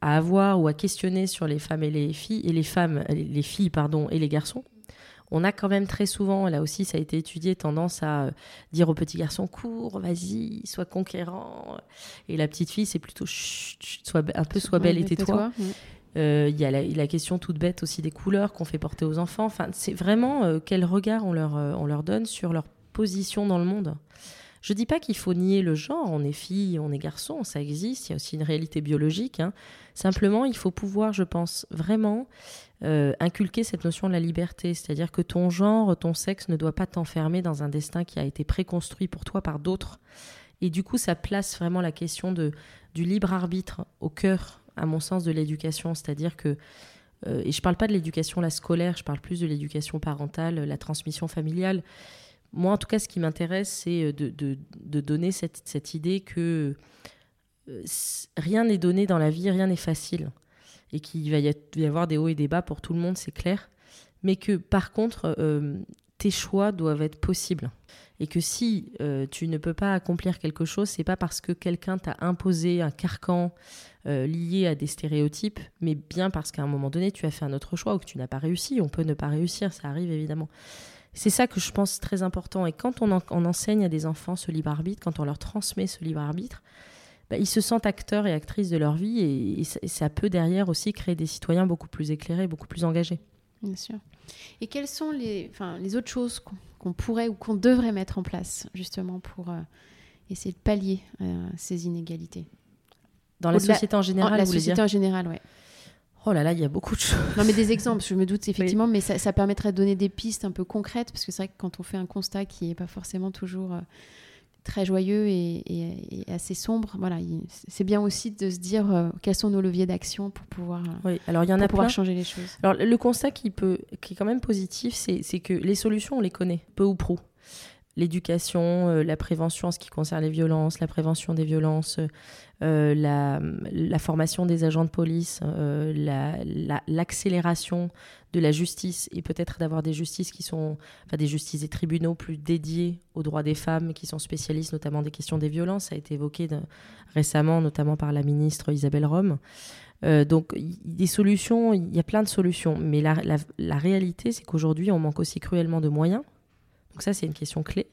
à, avoir ou à questionner sur les femmes et les filles et les femmes, les filles pardon et les garçons on a quand même très souvent, là aussi ça a été étudié, tendance à euh, dire aux petits garçons cours, vas-y, sois conquérant. Et la petite fille, c'est plutôt sois un peu sois belle et tais-toi. Euh, il y a la, question toute bête aussi des couleurs qu'on fait porter aux enfants. Enfin, c'est vraiment euh, quel regard on leur, on leur donne sur leur position dans le monde. Je dis pas qu'il faut nier le genre, on est fille, on est garçon, ça existe, il y a aussi une réalité biologique. Hein. Simplement, il faut pouvoir, je pense, vraiment euh, inculquer cette notion de la liberté, c'est-à-dire que ton genre, ton sexe ne doit pas t'enfermer dans un destin qui a été préconstruit pour toi par d'autres. Et du coup, ça place vraiment la question de, du libre arbitre au cœur, à mon sens, de l'éducation, c'est-à-dire que euh, et je ne parle pas de l'éducation la scolaire, je parle plus de l'éducation parentale, la transmission familiale. Moi, en tout cas, ce qui m'intéresse, c'est de, de, donner cette, cette idée que euh, rien n'est donné dans la vie, rien n'est facile et qu'il va y avoir des hauts et des bas pour tout le monde, c'est clair. Mais que par contre, euh, tes choix doivent être possibles. Et que si euh, tu ne peux pas accomplir quelque chose, c'est pas parce que quelqu'un t'a imposé un carcan euh, lié à des stéréotypes, mais bien parce qu'à un moment donné, tu as fait un autre choix ou que tu n'as pas réussi. On peut ne pas réussir, ça arrive évidemment. C'est ça que je pense très important. Et quand on, on enseigne à des enfants ce libre arbitre, quand on leur transmet ce libre arbitre, bah, ils se sentent acteurs et actrices de leur vie et, ça peut derrière aussi créer des citoyens beaucoup plus éclairés, beaucoup plus engagés. Bien sûr. Et quelles sont les, enfin, les autres choses qu'on pourrait ou qu'on devrait mettre en place justement pour euh, essayer de pallier euh, ces inégalités? Dans la société en général La société en général, oui. Oh là là, il y a beaucoup de choses. Non, mais des exemples, je me doute effectivement, mais ça, permettrait de donner des pistes un peu concrètes, parce que c'est vrai que quand on fait un constat qui n'est pas forcément toujours euh, très joyeux et, assez sombre. Voilà, c'est bien aussi de se dire euh, quels sont nos leviers d'action pour pouvoir, euh, oui, alors il y en a pouvoir changer les choses. Alors le constat qui peut, qui est quand même positif, c'est que les solutions on les connaît, peu ou prou l'éducation, euh, la prévention en ce qui concerne les violences, la prévention des violences, euh, la, formation des agents de police, euh, l'accélération de la justice et peut-être d'avoir des justices qui sont, des justices et tribunaux plus dédiés aux droits des femmes, qui sont spécialistes notamment des questions des violences. Ça a été évoqué récemment, notamment par la ministre Isabelle Rome. donc, des solutions, il y a plein de solutions, mais la réalité, c'est qu'aujourd'hui, on manque aussi cruellement de moyens. Donc ça, c'est une question clé.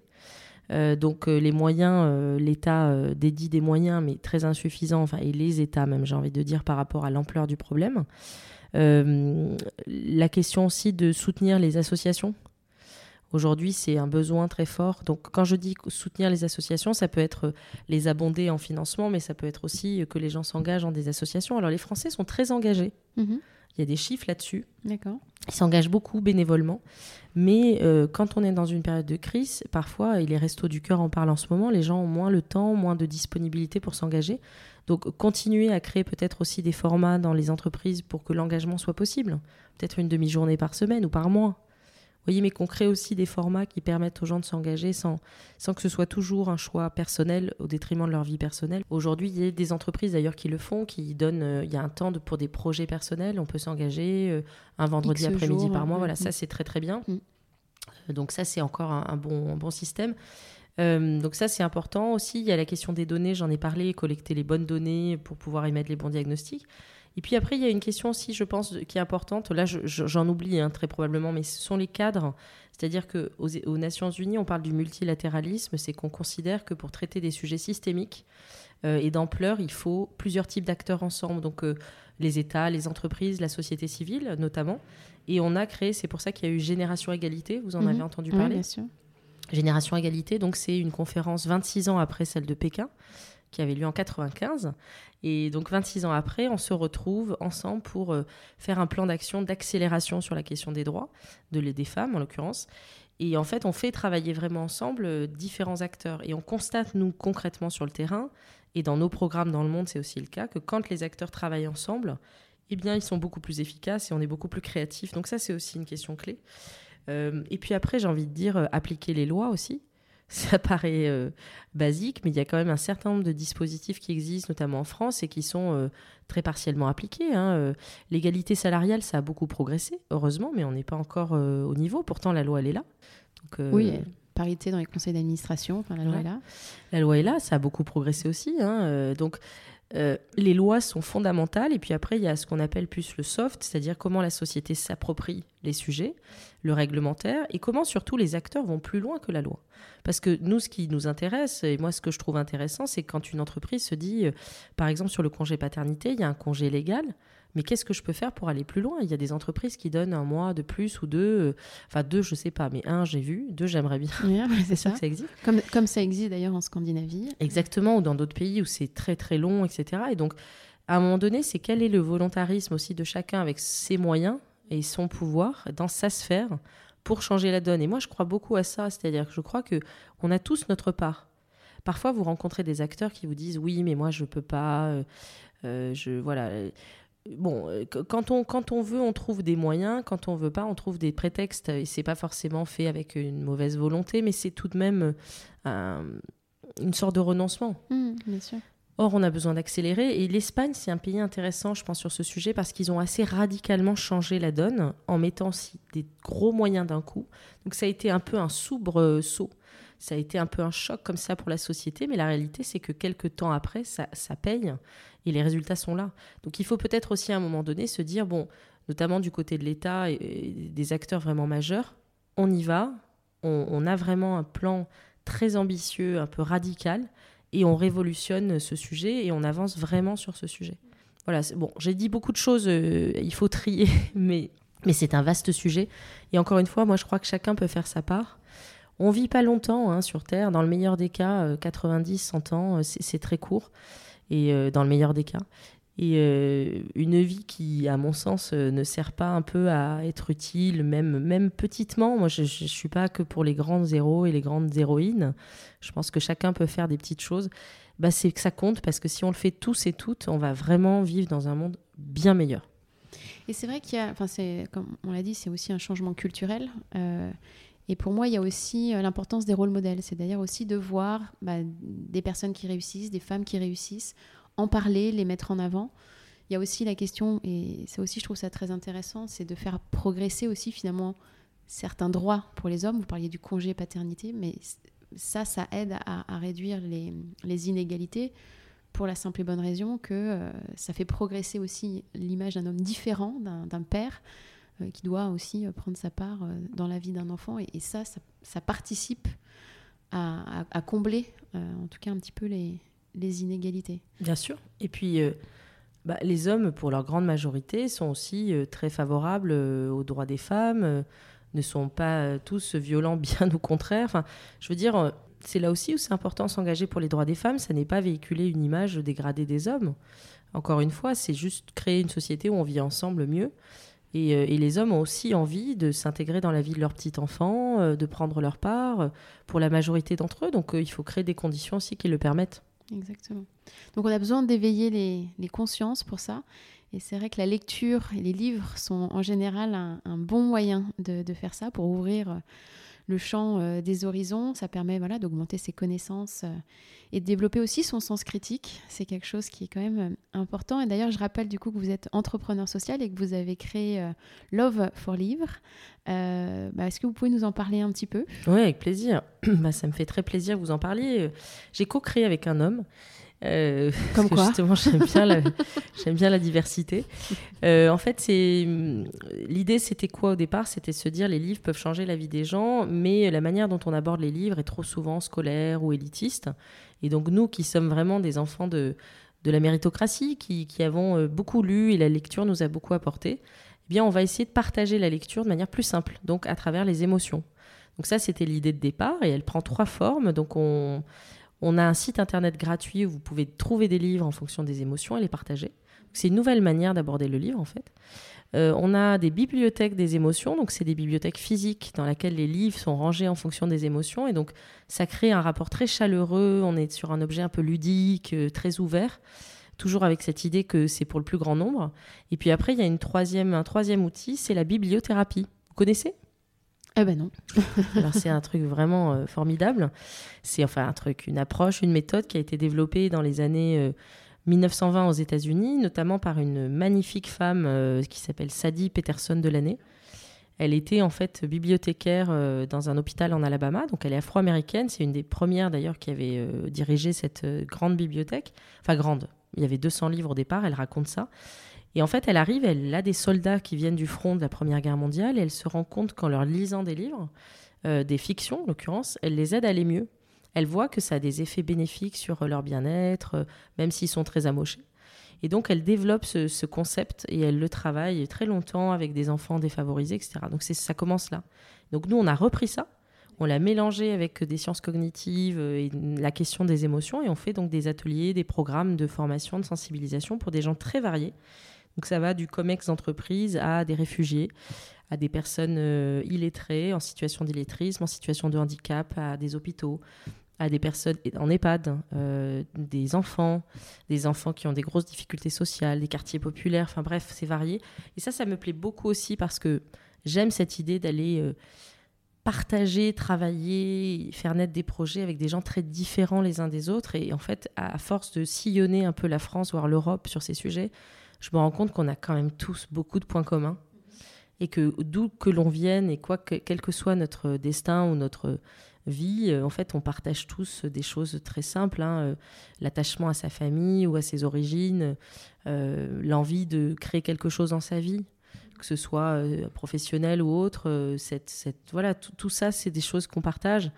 Euh, donc euh, les moyens, euh, l'État dédie des moyens, mais très insuffisants, enfin, et les États même, j'ai envie de dire, par rapport à l'ampleur du problème. la question aussi de soutenir les associations. Aujourd'hui, c'est un besoin très fort. Donc, quand je dis soutenir les associations, ça peut être les abonder en financement, mais ça peut être aussi que les gens s'engagent dans des associations. Alors, les Français sont très engagés. Mhm. Il y a des chiffres là-dessus. D'accord. Ils s'engagent beaucoup bénévolement. Mais euh, quand on est dans une période de crise, parfois, et les restos du cœur en parlent en ce moment, les gens ont moins le temps, moins de disponibilité pour s'engager. Donc continuer à créer peut-être aussi des formats dans les entreprises pour que l'engagement soit possible. Peut-être une demi-journée par semaine ou par mois voyez, mais qu'on crée aussi des formats qui permettent aux gens de s'engager sans, sans que ce soit toujours un choix personnel au détriment de leur vie personnelle. Aujourd'hui, il y a des entreprises d'ailleurs qui le font, qui donnent, euh, il y a un temps pour des projets personnels, on peut s'engager euh, un vendredi après-midi par mois, voilà, ça c'est très très bien. Mm. Euh, donc ça c'est encore un, bon, bon système. donc ça c'est important aussi. Il y a la question des données, j'en ai parlé, collecter les bonnes données pour pouvoir émettre les bons diagnostics. Et puis après, il y a une question aussi, je pense, qui est importante. Là, j'en oublie hein, très probablement, mais ce sont les cadres. C'est-à-dire qu'aux aux Nations Unies, on parle du multilatéralisme. C'est qu'on considère que pour traiter des sujets systémiques euh, et d'ampleur, il faut plusieurs types d'acteurs ensemble. Donc euh, les États, les entreprises, la société civile notamment. Et on a créé, c'est pour ça qu'il y a eu Génération Égalité. Vous en mhm. avez entendu parler bien sûr. Génération Égalité, donc c'est une conférence 26 ans après celle de Pékin qui avait lieu en 95. Et donc 26 ans après, on se retrouve ensemble pour euh, faire un plan d'action d'accélération sur la question des droits, de des femmes en l'occurrence. Et en fait, on fait travailler vraiment ensemble euh, différents acteurs. Et on constate, nous, concrètement sur le terrain, et dans nos programmes dans le monde, c'est aussi le cas, que quand les acteurs travaillent ensemble, eh bien, ils sont beaucoup plus efficaces et on est beaucoup plus créatifs. Donc ça, c'est aussi une question clé. Euh, et puis après, j'ai envie de dire, appliquer les lois aussi. Ça paraît euh, basique, mais il y a quand même un certain nombre de dispositifs qui existent, notamment en France, et qui sont euh, très partiellement appliqués. Hein. Euh, l'égalité salariale, ça a beaucoup progressé, heureusement, mais on n'est pas encore au niveau. Pourtant, la loi, elle est là. oui, parité dans les conseils d'administration, la loi est là. La loi est là, ça a beaucoup progressé aussi. Hein. donc, euh, les lois sont fondamentales et puis après il y a ce qu'on appelle plus le soft, c'est-à-dire comment la société s'approprie les sujets, le réglementaire et comment surtout les acteurs vont plus loin que la loi. Parce que nous, ce qui nous intéresse, et moi ce que je trouve intéressant, c'est quand une entreprise se dit, euh, par exemple sur le congé paternité, il y a un congé légal, mais qu'est-ce que je peux faire pour aller plus loin? Il y a des entreprises qui donnent un mois de plus ou deux, euh, enfin deux, je sais pas, mais un, j'ai vu, deux, j'aimerais bien. c'est ça. ça existe. Comme, comme ça existe d'ailleurs en Scandinavie. Exactement, ou dans d'autres pays où c'est très très long, etc. Et donc, à un moment donné, c'est quel est le volontarisme aussi de chacun avec ses moyens et son pouvoir dans sa sphère pour changer la donne? Et moi, je crois beaucoup à ça, c'est-à-dire que je crois que on a tous notre part. Parfois, vous rencontrez des acteurs qui vous disent oui, mais moi, je peux pas. Euh, euh, je voilà bon, euh, quand on, quand on veut, on trouve des moyens. Quand on veut pas, on trouve des prétextes. Et c'est pas forcément fait avec une mauvaise volonté, mais c'est tout de même euh, une sorte de renoncement. Mmh, bien sûr. Or, on a besoin d'accélérer. Et l'Espagne, c'est un pays intéressant, je pense, sur ce sujet, parce qu'ils ont assez radicalement changé la donne en mettant aussi des gros moyens d'un coup. Donc, ça a été un peu un soubre saut. Ça a été un peu un choc comme ça pour la société, mais la réalité, c'est que quelques temps après, ça, ça paye et les résultats sont là. Donc il faut peut-être aussi à un moment donné se dire, bon, notamment du côté de l'État et, des acteurs vraiment majeurs, on y va, on, a vraiment un plan très ambitieux, un peu radical, et on révolutionne ce sujet et on avance vraiment sur ce sujet. Voilà, bon, j'ai dit beaucoup de choses, euh, il faut trier, mais, mais c'est un vaste sujet. Et encore une fois, moi je crois que chacun peut faire sa part. On vit pas longtemps hein, sur Terre, dans le meilleur des cas, 90, euh, 100 ans, euh, c'est très court et euh, dans le meilleur des cas. Et euh, une vie qui, à mon sens, euh, ne sert pas un peu à être utile, même, même petitement. Moi, je ne suis pas que pour les grands héros et les grandes héroïnes. Je pense que chacun peut faire des petites choses. Bah, c'est que ça compte parce que si on le fait tous et toutes, on va vraiment vivre dans un monde bien meilleur. Et c'est vrai qu'il y a, enfin, comme on l'a dit, c'est aussi un changement culturel. Et pour moi, il y a aussi l'importance des rôles modèles. C'est d'ailleurs aussi de voir bah, des personnes qui réussissent, des femmes qui réussissent en parler, les mettre en avant. Il y a aussi la question, et ça aussi je trouve ça très intéressant, c'est de faire progresser aussi finalement certains droits pour les hommes. Vous parliez du congé paternité, mais ça, ça aide à, réduire les, inégalités pour la simple et bonne raison que euh, ça fait progresser aussi l'image d'un homme différent, d'un père, euh, qui doit aussi euh, prendre sa part dans la vie d'un enfant. Et, ça, ça, participe à, combler, en tout cas un petit peu les, inégalités. Bien sûr. Et puis, euh, bah, les hommes, pour leur grande majorité, sont aussi euh, très favorables euh, aux droits des femmes, ne sont pas tous violents, bien au contraire. Enfin, je veux dire, c'est là aussi où c'est important s'engager pour les droits des femmes. Ça n'est pas véhiculer une image dégradée des hommes. Encore une fois, c'est juste créer une société où on vit ensemble mieux. Et, et, les hommes ont aussi envie de s'intégrer dans la vie de leurs petits enfants, de prendre leur part, pour la majorité d'entre eux. Donc il faut créer des conditions aussi qui le permettent. Exactement. Donc on a besoin d'éveiller les, consciences pour ça. Et c'est vrai que la lecture et les livres sont en général un, bon moyen de, faire ça, pour ouvrir euh, le champ euh, des horizons. Ça permet voilà, d'augmenter ses connaissances euh, et de développer aussi son sens critique. C'est quelque chose qui est quand même euh, important. Et d'ailleurs, je rappelle du coup que vous êtes entrepreneur social et que vous avez créé Love for Livre. Bah, est-ce que vous pouvez nous en parler un petit peu? Oui, avec plaisir. bah, ça me fait très plaisir que vous en parliez. J'ai co-créé avec un homme euh, Comme quoi Justement, j'aime bien, la, j'aime bien la diversité. Euh, en fait, c'est l'idée, c'était quoi au départ? C'était se dire les livres peuvent changer la vie des gens, mais la manière dont on aborde les livres est trop souvent scolaire ou élitiste. Et donc nous, qui sommes vraiment des enfants de de la méritocratie, qui, qui avons euh, beaucoup lu et la lecture nous a beaucoup apporté, eh bien, on va essayer de partager la lecture de manière plus simple, donc à travers les émotions. Donc ça, c'était l'idée de départ, et elle prend trois formes. Donc on On a un site internet gratuit où vous pouvez trouver des livres en fonction des émotions et les partager. C'est une nouvelle manière d'aborder le livre en fait. Euh, on a des bibliothèques des émotions, donc c'est des bibliothèques physiques dans lesquelles les livres sont rangés en fonction des émotions, et donc ça crée un rapport très chaleureux, on est sur un objet un peu ludique, euh, très ouvert, toujours avec cette idée que c'est pour le plus grand nombre. Et puis après, il y a une troisième, un troisième outil, c'est la bibliothérapie. Vous connaissez? Eh ben non. Alors c'est un truc vraiment euh, formidable. C'est enfin un truc, une approche, une méthode qui a été développée dans les années 1920 aux États-Unis, notamment par une magnifique femme euh, qui s'appelle Sadie Peterson de l'année. Elle était en fait bibliothécaire euh, dans un hôpital en Alabama, donc elle est afro-américaine. C'est une des premières d'ailleurs qui avait euh, dirigé cette grande bibliothèque. Enfin grande, il y avait 200 livres au départ, elle raconte ça. Et en fait, elle arrive, elle a des soldats qui viennent du front de la Première Guerre mondiale et elle se rend compte qu'en leur lisant des livres, des fictions en l'occurrence, elle les aide à aller mieux elle voit que ça a des effets bénéfiques sur leur bien-être, euh, même s'ils sont très amochés. Et donc, elle développe ce, concept et elle le travaille très longtemps avec des enfants défavorisés, etc. Donc, ça commence là. Donc, nous, on a repris ça, on l'a mélangé avec des sciences cognitives euh, et la question des émotions, et on fait donc des ateliers, des programmes de formation, de sensibilisation pour des gens très variés. Donc, ça va du COMEX d'entreprise à des réfugiés, à des personnes euh, illettrées, en situation d'illettrisme, en situation de handicap, à des hôpitaux, à des personnes en EHPAD, euh, des enfants, des enfants qui ont des grosses difficultés sociales, des quartiers populaires, enfin bref, c'est varié. Et ça, ça me plaît beaucoup aussi parce que j'aime cette idée d'aller euh, partager, travailler, faire naître des projets avec des gens très différents les uns des autres. Et en fait, à force de sillonner un peu la France, voire l'Europe sur ces sujets, je me rends compte qu'on a quand même tous beaucoup de points communs. Et que d'où que l'on vienne et quoi que, quel que soit notre destin ou notre vie, euh, en fait, on partage tous des choses très simples, hein, euh, l'attachement à sa famille ou à ses origines, euh, l'envie de créer quelque chose dans sa vie, que ce soit professionnel ou autre. Cette, voilà, tout ça, c'est des choses qu'on partage.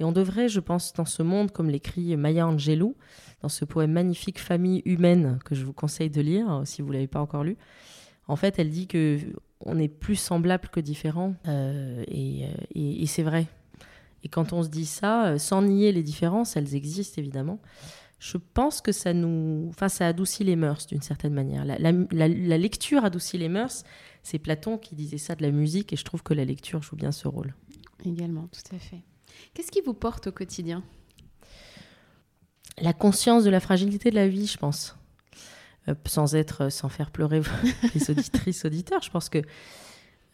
Et on devrait, je pense, dans ce monde, comme l'écrit Maya Angelou, dans ce poème magnifique Famille humaine que je vous conseille de lire si vous l'avez pas encore lu, en fait, elle dit que on est plus semblable que différent. et, et c'est vrai. Et quand on se dit ça, euh, sans nier les différences, elles existent évidemment, je pense que ça nous, enfin, ça adoucit les mœurs d'une certaine manière. La, lecture adoucit les mœurs. C'est Platon qui disait ça de la musique, et je trouve que la lecture joue bien ce rôle. Également, tout à fait. Qu'est-ce qui vous porte au quotidien? La conscience de la fragilité de la vie, je pense. Euh, sans être, sans faire pleurer les auditrices, auditeurs. Je pense que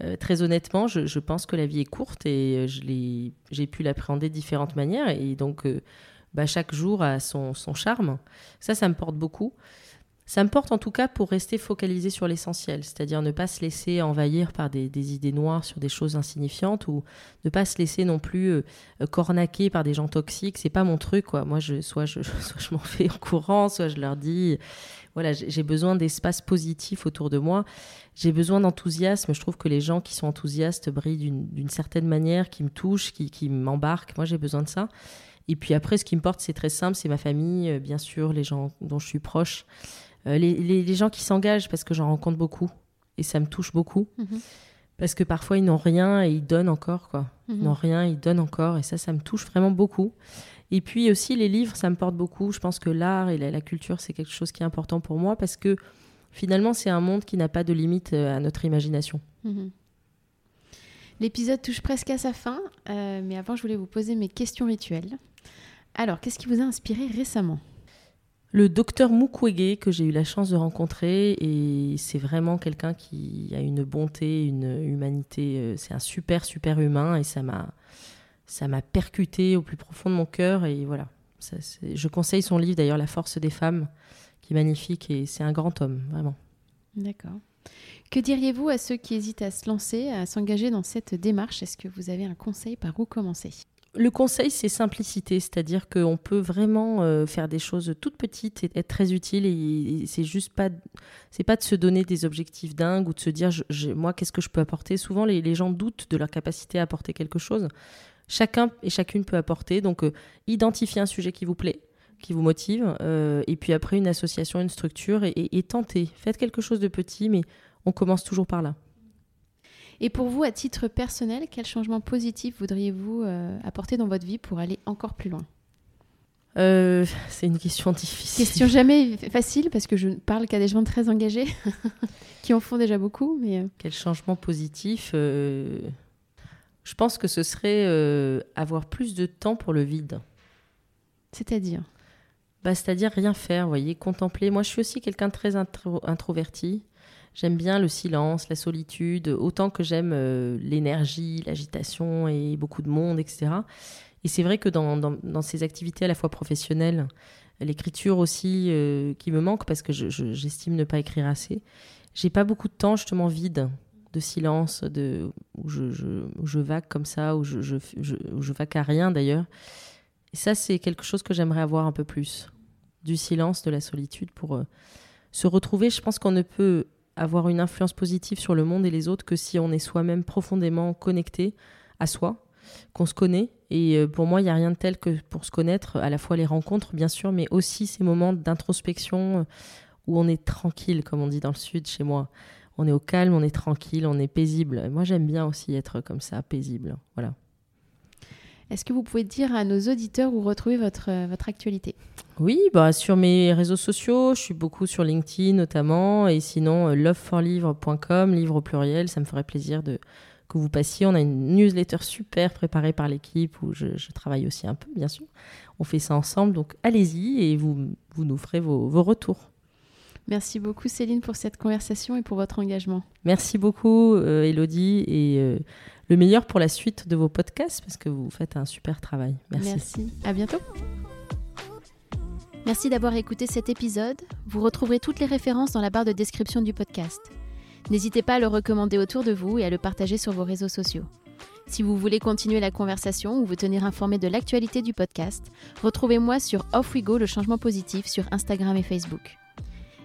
euh, très honnêtement, je, pense que la vie est courte et euh, j'ai pu l'appréhender de différentes manières. Et donc, euh, bah, chaque jour a son, charme. Ça, ça me porte beaucoup. Ça me porte en tout cas pour rester focalisé sur l'essentiel, c'est-à-dire ne pas se laisser envahir par des, idées noires sur des choses insignifiantes ou ne pas se laisser non plus cornaquer par des gens toxiques. C'est pas mon truc, quoi. Moi, soit je, m'en fais en courant, soit je leur dis voilà, j'ai besoin d'espace positif autour de moi. J'ai besoin d'enthousiasme. Je trouve que les gens qui sont enthousiastes brillent d'une certaine manière, qui me touchent, qui, qui m'embarquent. Moi, j'ai besoin de ça. Et puis après, ce qui me porte, c'est très simple, c'est ma famille, euh, bien sûr, les gens dont je suis proche, euh, les, les, gens qui s'engagent, parce que j'en rencontre beaucoup, et ça me touche beaucoup. Mhm. Parce que parfois, ils n'ont rien et ils donnent encore, quoi. Ils mhm. n'ont rien, ils donnent encore, et ça, ça me touche vraiment beaucoup. Et puis aussi, les livres, ça me porte beaucoup. Je pense que l'art et la, culture, c'est quelque chose qui est important pour moi parce que finalement, c'est un monde qui n'a pas de limite euh, à notre imagination. Mhm. L'épisode touche presque à sa fin, euh, mais avant, je voulais vous poser mes questions rituelles. Alors, qu'est-ce qui vous a inspiré récemment? Le docteur Mukwege que j'ai eu la chance de rencontrer et c'est vraiment quelqu'un qui a une bonté, une humanité, euh, c'est un super super humain et ça m'a ça m'a percuté au plus profond de mon cœur. Et voilà. je conseille son livre d'ailleurs, La force des femmes, qui est magnifique et c'est un grand homme, vraiment. D'accord. Que diriez-vous à ceux qui hésitent à se lancer, à s'engager dans cette démarche? Est-ce que vous avez un conseil par où commencer? Le conseil, c'est simplicité, c'est-à-dire qu'on peut vraiment euh, faire des choses toutes petites et être très utile. Et, c'est juste pas, de se donner des objectifs dingues ou de se dire, moi, qu'est-ce que je peux apporter? Souvent, les, gens doutent de leur capacité à apporter quelque chose. Chacun et chacune peut apporter. Donc, euh, identifiez un sujet qui vous plaît, qui vous motive, euh, et puis après une association, une structure, et, tentez. Faites quelque chose de petit, mais on commence toujours par là. Et pour vous, à titre personnel, quel changement positif voudriez-vous euh, apporter dans votre vie pour aller encore plus loin? Euh, c'est une question difficile. Question jamais facile parce que je ne parle qu'à des gens très engagés qui en font déjà beaucoup. Mais euh. Quel changement positif euh, Je pense que ce serait avoir plus de temps pour le vide. C'est-à-dire? Bah, C'est-à-dire rien faire, vous voyez, contempler. Moi, je suis aussi quelqu'un de très introverti. J'aime bien le silence, la solitude, autant que j'aime l'énergie, l'agitation et beaucoup de monde, etc. Et c'est vrai que dans, ces activités à la fois professionnelles, l'écriture aussi euh, qui me manque parce que j'estime ne pas écrire assez, j'ai pas beaucoup de temps justement vide de silence, de, où, je, je, vague comme ça, où je, je, je vague à rien d'ailleurs. Et ça, c'est quelque chose que j'aimerais avoir un peu plus. Du silence, de la solitude pour euh, se retrouver. Je pense qu'on ne peut avoir une influence positive sur le monde et les autres que si on est soi-même profondément connecté à soi qu'on se connaît. Et euh, pour moi, il n'y a rien de tel que pour se connaître, à la fois les rencontres, bien sûr, mais aussi ces moments d'introspection euh, où on est tranquille, comme on dit dans le sud chez moi. On est au calme, on est tranquille, on est paisible. Moi, j'aime bien aussi être comme ça, paisible. Voilà. Est-ce que vous pouvez dire à nos auditeurs où retrouver votre, euh, votre actualité? Oui, bah, sur mes réseaux sociaux, je suis beaucoup sur LinkedIn notamment, et sinon loveforlivre.com, livre au pluriel, ça me ferait plaisir de, que vous passiez. On a une newsletter super préparée par l'équipe où je, travaille aussi un peu, bien sûr. On fait ça ensemble, donc allez-y et vous, vous nous ferez vos, retours. Merci beaucoup Céline pour cette conversation et pour votre engagement. Merci beaucoup euh, Elodie et euh, le meilleur pour la suite de vos podcasts parce que vous faites un super travail. Merci. Merci. À bientôt. Merci d'avoir écouté cet épisode. Vous retrouverez toutes les références dans la barre de description du podcast. N'hésitez pas à le recommander autour de vous et à le partager sur vos réseaux sociaux. Si vous voulez continuer la conversation ou vous tenir informé de l'actualité du podcast, retrouvez-moi sur Off We Go le changement positif sur Instagram et Facebook.